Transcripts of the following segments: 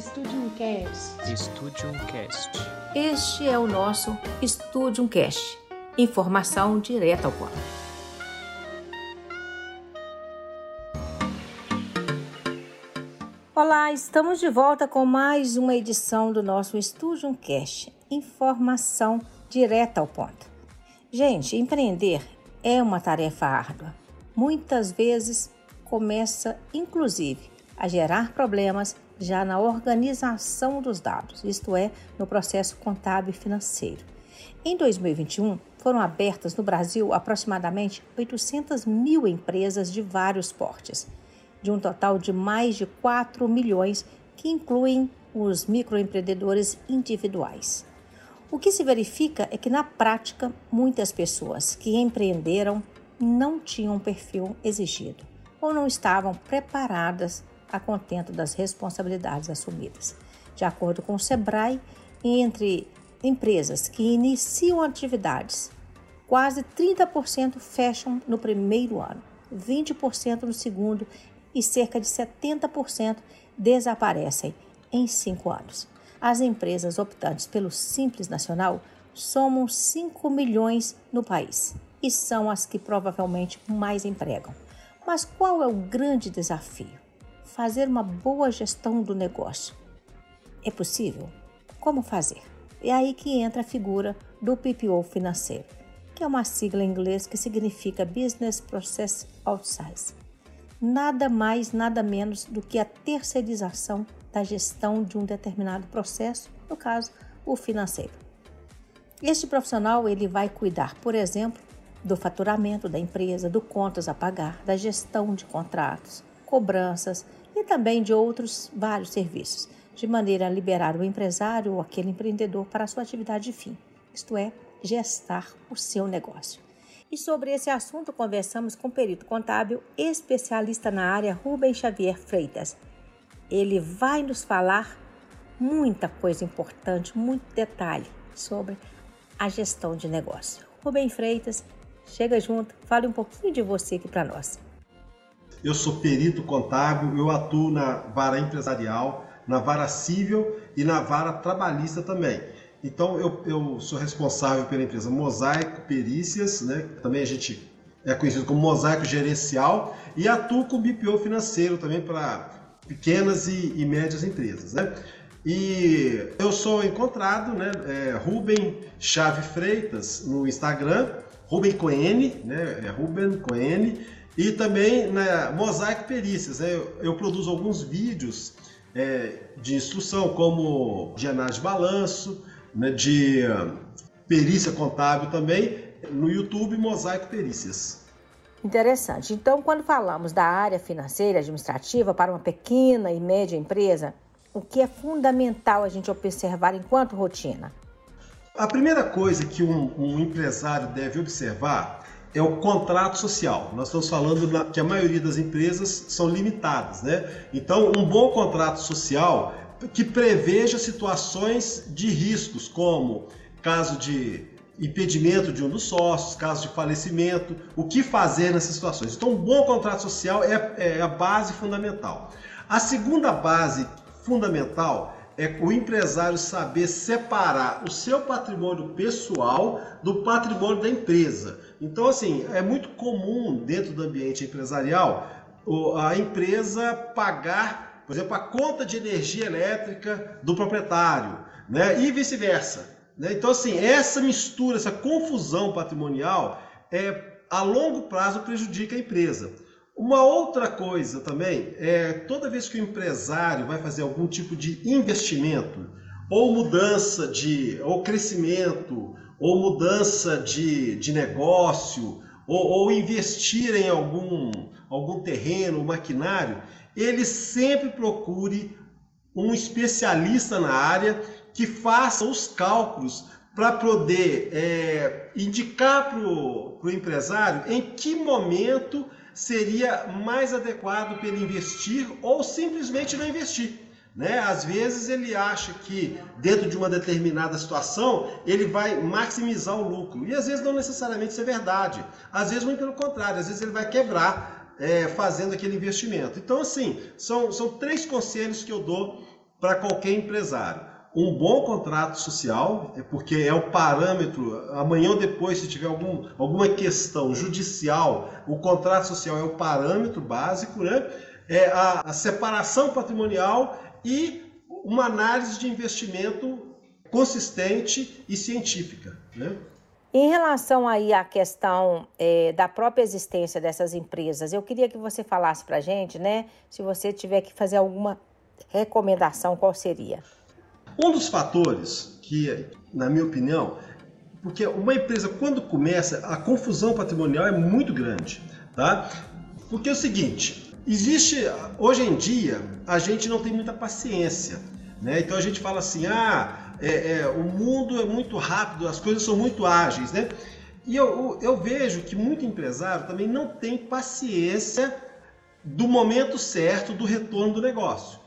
Studium Cast. Este é o nosso Studium Cast. Informação direta ao ponto. Olá, estamos de volta com mais uma edição do nosso Studium Cast. Informação direta ao ponto. Gente, empreender é uma tarefa árdua. Muitas vezes começa, inclusive, a gerar problemas já na organização dos dados, isto é, no processo contábil financeiro. Em 2021, foram abertas no Brasil aproximadamente 800 mil empresas de vários portes, de um total de mais de 4 milhões, que incluem os microempreendedores individuais. O que se verifica é que, na prática, muitas pessoas que empreenderam não tinham o perfil exigido ou não estavam preparadas a contento das responsabilidades assumidas. De acordo com o SEBRAE, entre empresas que iniciam atividades, quase 30% fecham no primeiro ano, 20% no segundo e cerca de 70% desaparecem em cinco anos. As empresas optantes pelo Simples Nacional somam 5 milhões no país e são as que provavelmente mais empregam. Mas qual é o grande desafio? Fazer uma boa gestão do negócio. É possível? Como fazer? É aí que entra a figura do PPO financeiro, que é uma sigla em inglês que significa Business Process Outsourcing. Nada mais, nada menos do que a terceirização da gestão de um determinado processo, no caso, o financeiro. Este profissional ele vai cuidar, por exemplo, do faturamento da empresa, do contas a pagar, da gestão de contratos, cobranças, e também de outros vários serviços, de maneira a liberar o empresário ou aquele empreendedor para a sua atividade de fim, isto é, gestar o seu negócio. E sobre esse assunto conversamos com o perito contábil especialista na área Rubem Xavier Freitas. Ele vai nos falar muita coisa importante, muito detalhe sobre a gestão de negócio. Rubem Freitas, chega junto, fale um pouquinho de você aqui para nós. Eu sou perito contábil, eu atuo na vara empresarial, na vara civil e na vara trabalhista também. Então eu, eu sou responsável pela empresa Mosaico Perícias, né? também a gente é conhecido como Mosaico Gerencial, e atuo com BPO financeiro também para pequenas e, e, médias empresas. Né? E eu sou encontrado, né, é, Ruben Chave Freitas no Instagram, Ruben Coene, né, é Ruben Coene, e também na Mosaic Perícias, né? eu, eu produzo alguns vídeos é, de instrução, como de análise de balanço, né, de uh, perícia contábil também, no YouTube Mosaico Perícias. Interessante. Então, quando falamos da área financeira administrativa para uma pequena e média empresa, o que é fundamental a gente observar enquanto rotina? A primeira coisa que um, um empresário deve observar é o contrato social. Nós estamos falando que a maioria das empresas são limitadas, né? Então, um bom contrato social que preveja situações de riscos, como caso de impedimento de um dos sócios, caso de falecimento, o que fazer nessas situações. Então, um bom contrato social é, é a base fundamental. A segunda base fundamental é o empresário saber separar o seu patrimônio pessoal do patrimônio da empresa. Então, assim, é muito comum dentro do ambiente empresarial a empresa pagar, por exemplo, a conta de energia elétrica do proprietário, né? E vice-versa. Né? Então, assim, essa mistura, essa confusão patrimonial, é, a longo prazo prejudica a empresa. Uma outra coisa também é toda vez que o empresário vai fazer algum tipo de investimento, ou mudança de, ou crescimento, ou mudança de, de negócio, ou, ou investir em algum, algum terreno, maquinário, ele sempre procure um especialista na área que faça os cálculos para poder é, indicar para o empresário em que momento seria mais adequado para ele investir ou simplesmente não investir. Né? Às vezes ele acha que dentro de uma determinada situação ele vai maximizar o lucro e às vezes não necessariamente isso é verdade. Às vezes muito pelo contrário, às vezes ele vai quebrar é, fazendo aquele investimento. Então assim são, são três conselhos que eu dou para qualquer empresário. Um bom contrato social, é porque é o parâmetro, amanhã ou depois, se tiver algum, alguma questão judicial, o contrato social é o parâmetro básico, né? É a, a separação patrimonial e uma análise de investimento consistente e científica. Né? Em relação aí à questão é, da própria existência dessas empresas, eu queria que você falasse para a gente, né? Se você tiver que fazer alguma recomendação, qual seria? Um dos fatores que, na minha opinião, porque uma empresa quando começa, a confusão patrimonial é muito grande, tá? Porque é o seguinte, existe hoje em dia a gente não tem muita paciência, né? Então a gente fala assim, ah, é, é, o mundo é muito rápido, as coisas são muito ágeis, né? E eu, eu vejo que muito empresário também não tem paciência do momento certo do retorno do negócio.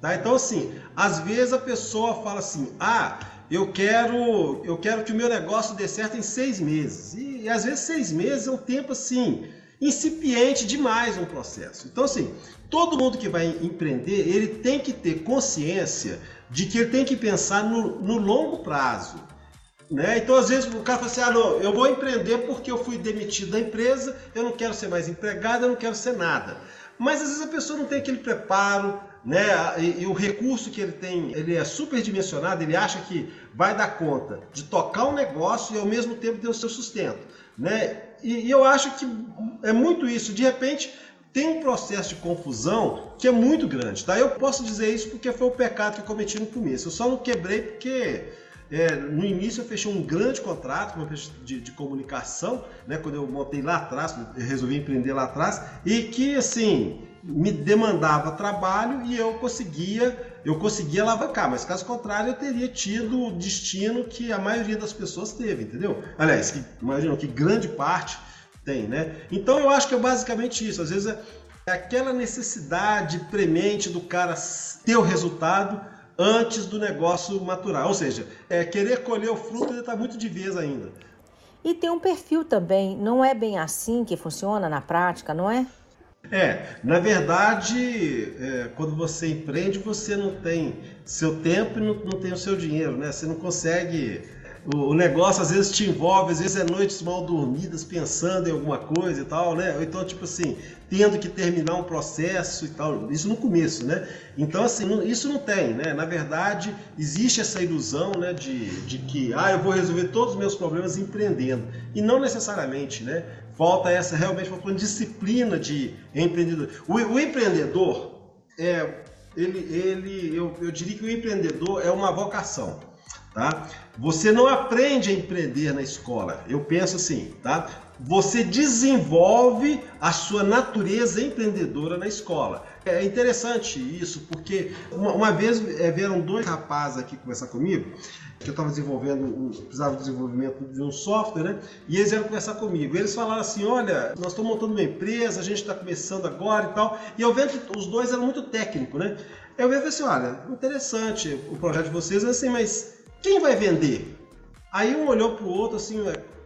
Tá? Então, assim, às vezes a pessoa fala assim: ah, eu quero, eu quero que o meu negócio dê certo em seis meses. E, e às vezes seis meses é um tempo assim incipiente demais um processo. Então, assim, todo mundo que vai empreender, ele tem que ter consciência de que ele tem que pensar no, no longo prazo. Né? Então, às vezes, o cara fala assim: ah, não, eu vou empreender porque eu fui demitido da empresa, eu não quero ser mais empregado, eu não quero ser nada. Mas às vezes a pessoa não tem aquele preparo, né? E, e, o recurso que ele tem, ele é superdimensionado, ele acha que vai dar conta de tocar um negócio e ao mesmo tempo ter o seu sustento, né? E, e eu acho que é muito isso. De repente, tem um processo de confusão que é muito grande, tá? Eu posso dizer isso porque foi o pecado que eu cometi no começo. Eu só não quebrei porque é, no início eu fechei um grande contrato uma de, de, comunicação, né? Quando eu montei lá atrás, eu resolvi empreender lá atrás e que assim me demandava trabalho e eu conseguia eu conseguia alavancar, mas caso contrário eu teria tido o destino que a maioria das pessoas teve, entendeu? Aliás, que, imagina que grande parte tem, né? Então eu acho que é basicamente isso. Às vezes é, é aquela necessidade premente do cara ter o resultado antes do negócio maturar. Ou seja, é querer colher o fruto ele está muito de vez ainda. E tem um perfil também, não é bem assim que funciona na prática, não é? É, na verdade, é, quando você empreende, você não tem seu tempo e não, não tem o seu dinheiro, né? Você não consegue o, negócio às vezes te envolve, às vezes é noites mal dormidas pensando em alguma coisa e tal, né? Ou então, tipo assim, tendo que terminar um processo e tal. Isso no começo, né? Então, assim, isso não tem, né? Na verdade, existe essa ilusão, né? De, de que, ah, eu vou resolver todos os meus problemas empreendendo. E não necessariamente, né? Falta essa, realmente, uma disciplina de empreendedor. O, o empreendedor, é, ele, ele eu, eu diria que o empreendedor é uma vocação. Tá? Você não aprende a empreender na escola. Eu penso assim, tá? Você desenvolve a sua natureza empreendedora na escola. É interessante isso, porque uma, uma vez é, vieram dois rapazes aqui conversar comigo, que eu estava desenvolvendo, precisava de desenvolvimento de um software, né? E eles vieram conversar comigo. Eles falaram assim: olha, nós estamos montando uma empresa, a gente está começando agora e tal. E eu vejo que os dois eram muito técnicos, né? Eu vejo assim: olha, interessante o projeto de vocês, assim, mas quem vai vender? Aí um olhou para o outro assim,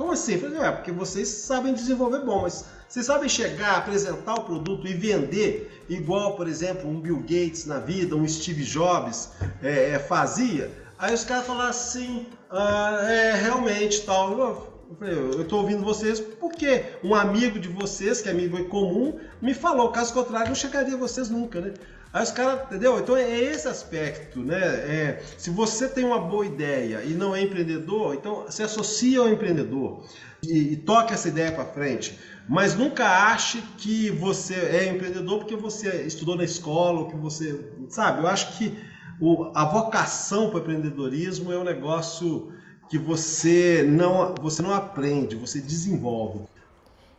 como assim? Eu falei, é, porque vocês sabem desenvolver bom, mas vocês sabem chegar, apresentar o produto e vender igual, por exemplo, um Bill Gates na vida, um Steve Jobs é, é, fazia? Aí os caras falaram assim, ah, é, realmente, tal. Eu falei, eu estou ouvindo vocês porque um amigo de vocês, que é amigo comum, me falou, caso contrário, não chegaria a vocês nunca, né? Aí os caras, entendeu? Então é esse aspecto, né? É, se você tem uma boa ideia e não é empreendedor, então se associa ao empreendedor e, e toque essa ideia para frente. Mas nunca ache que você é empreendedor porque você estudou na escola, ou que você. Sabe? Eu acho que o, a vocação para o empreendedorismo é um negócio que você não, você não aprende, você desenvolve.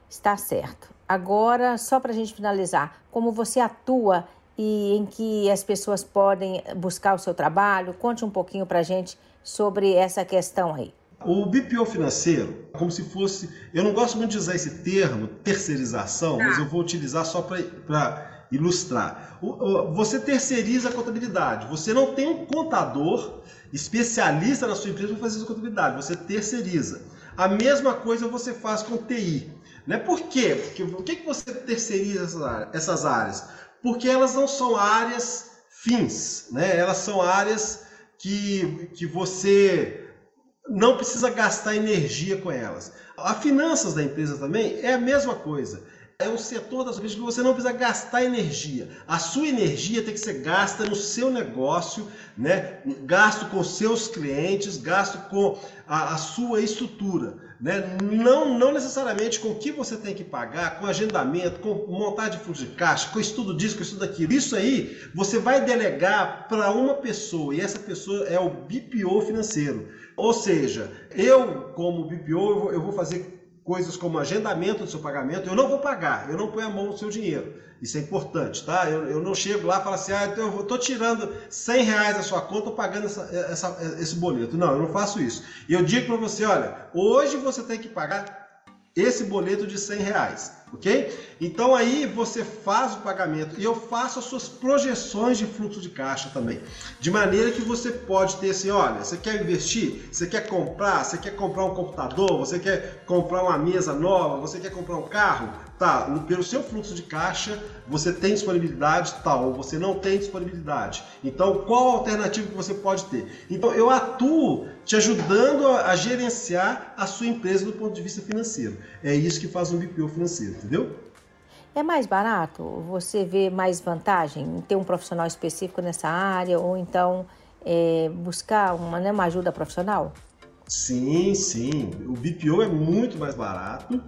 Está certo. Agora, só para a gente finalizar, como você atua e em que as pessoas podem buscar o seu trabalho? Conte um pouquinho para a gente sobre essa questão aí. O BPO financeiro, como se fosse. Eu não gosto muito de usar esse termo, terceirização, mas eu vou utilizar só para ilustrar. Você terceiriza a contabilidade. Você não tem um contador especialista na sua empresa para fazer essa contabilidade. Você terceiriza. A mesma coisa você faz com TI. Né? Por quê? Porque o que, que você terceiriza essas áreas? Porque elas não são áreas fins, né? Elas são áreas que, que você não precisa gastar energia com elas. A finanças da empresa também é a mesma coisa. É um setor da sua vida que você não precisa gastar energia. A sua energia tem que ser gasta no seu negócio, né? gasto com seus clientes, gasto com a, a sua estrutura. Né? Não, não necessariamente com o que você tem que pagar, com agendamento, com montagem de fluxo de caixa, com estudo disso, com estudo daquilo. Isso aí você vai delegar para uma pessoa e essa pessoa é o BPO financeiro. Ou seja, eu, como BPO, eu vou fazer coisas como agendamento do seu pagamento, eu não vou pagar, eu não ponho a mão no seu dinheiro. Isso é importante, tá? Eu, eu não chego lá e falo assim, ah, então eu estou tirando 100 reais da sua conta, pagando essa, essa, esse boleto. Não, eu não faço isso. E eu digo para você, olha, hoje você tem que pagar esse boleto de 100 reais, ok? Então aí você faz o pagamento e eu faço as suas projeções de fluxo de caixa também, de maneira que você pode ter assim, olha, você quer investir, você quer comprar, você quer comprar um computador, você quer comprar uma mesa nova, você quer comprar um carro, tá? Pelo seu fluxo de caixa você tem disponibilidade tal, ou você não tem disponibilidade. Então qual a alternativa que você pode ter? Então eu atuo te ajudando a, gerenciar a sua empresa do ponto de vista financeiro. É isso que faz um BPO financeiro, entendeu? É mais barato? Você vê mais vantagem em ter um profissional específico nessa área ou então é, buscar uma, né, uma ajuda profissional? Sim, sim. O BPO é muito mais barato.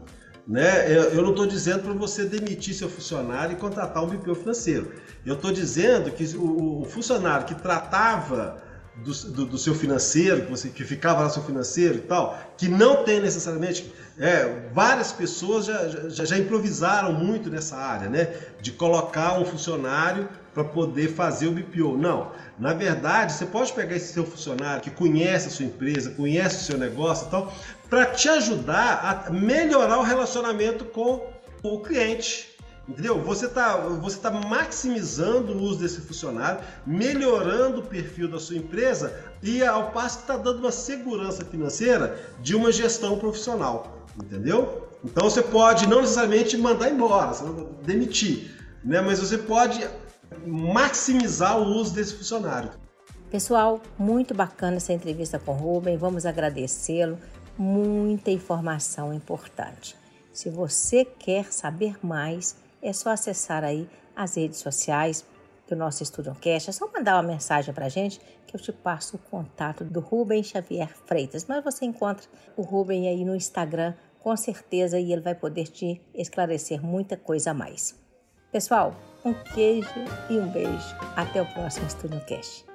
Né? Eu não estou dizendo para você demitir seu funcionário e contratar um BPO financeiro. Eu estou dizendo que o, o funcionário que tratava do, do, do, seu financeiro, que, você, que ficava lá seu financeiro e tal, que não tem necessariamente. É, várias pessoas já, já, já improvisaram muito nessa área, né? De colocar um funcionário para poder fazer o BPO. Não. Na verdade, você pode pegar esse seu funcionário que conhece a sua empresa, conhece o seu negócio e tal, para te ajudar a melhorar o relacionamento com o cliente. Entendeu? Você está você tá maximizando o uso desse funcionário, melhorando o perfil da sua empresa e ao passo que está dando uma segurança financeira de uma gestão profissional. Entendeu? Então você pode não necessariamente mandar embora, demitir, né? mas você pode maximizar o uso desse funcionário. Pessoal, muito bacana essa entrevista com o Rubem, vamos agradecê-lo. Muita informação importante. Se você quer saber mais, é só acessar aí as redes sociais do nosso Estúdio Cast. É só mandar uma mensagem para a gente que eu te passo o contato do Rubem Xavier Freitas. Mas você encontra o Rubem aí no Instagram, com certeza, e ele vai poder te esclarecer muita coisa a mais. Pessoal, um queijo e um beijo. Até o próximo Estúdio Cast.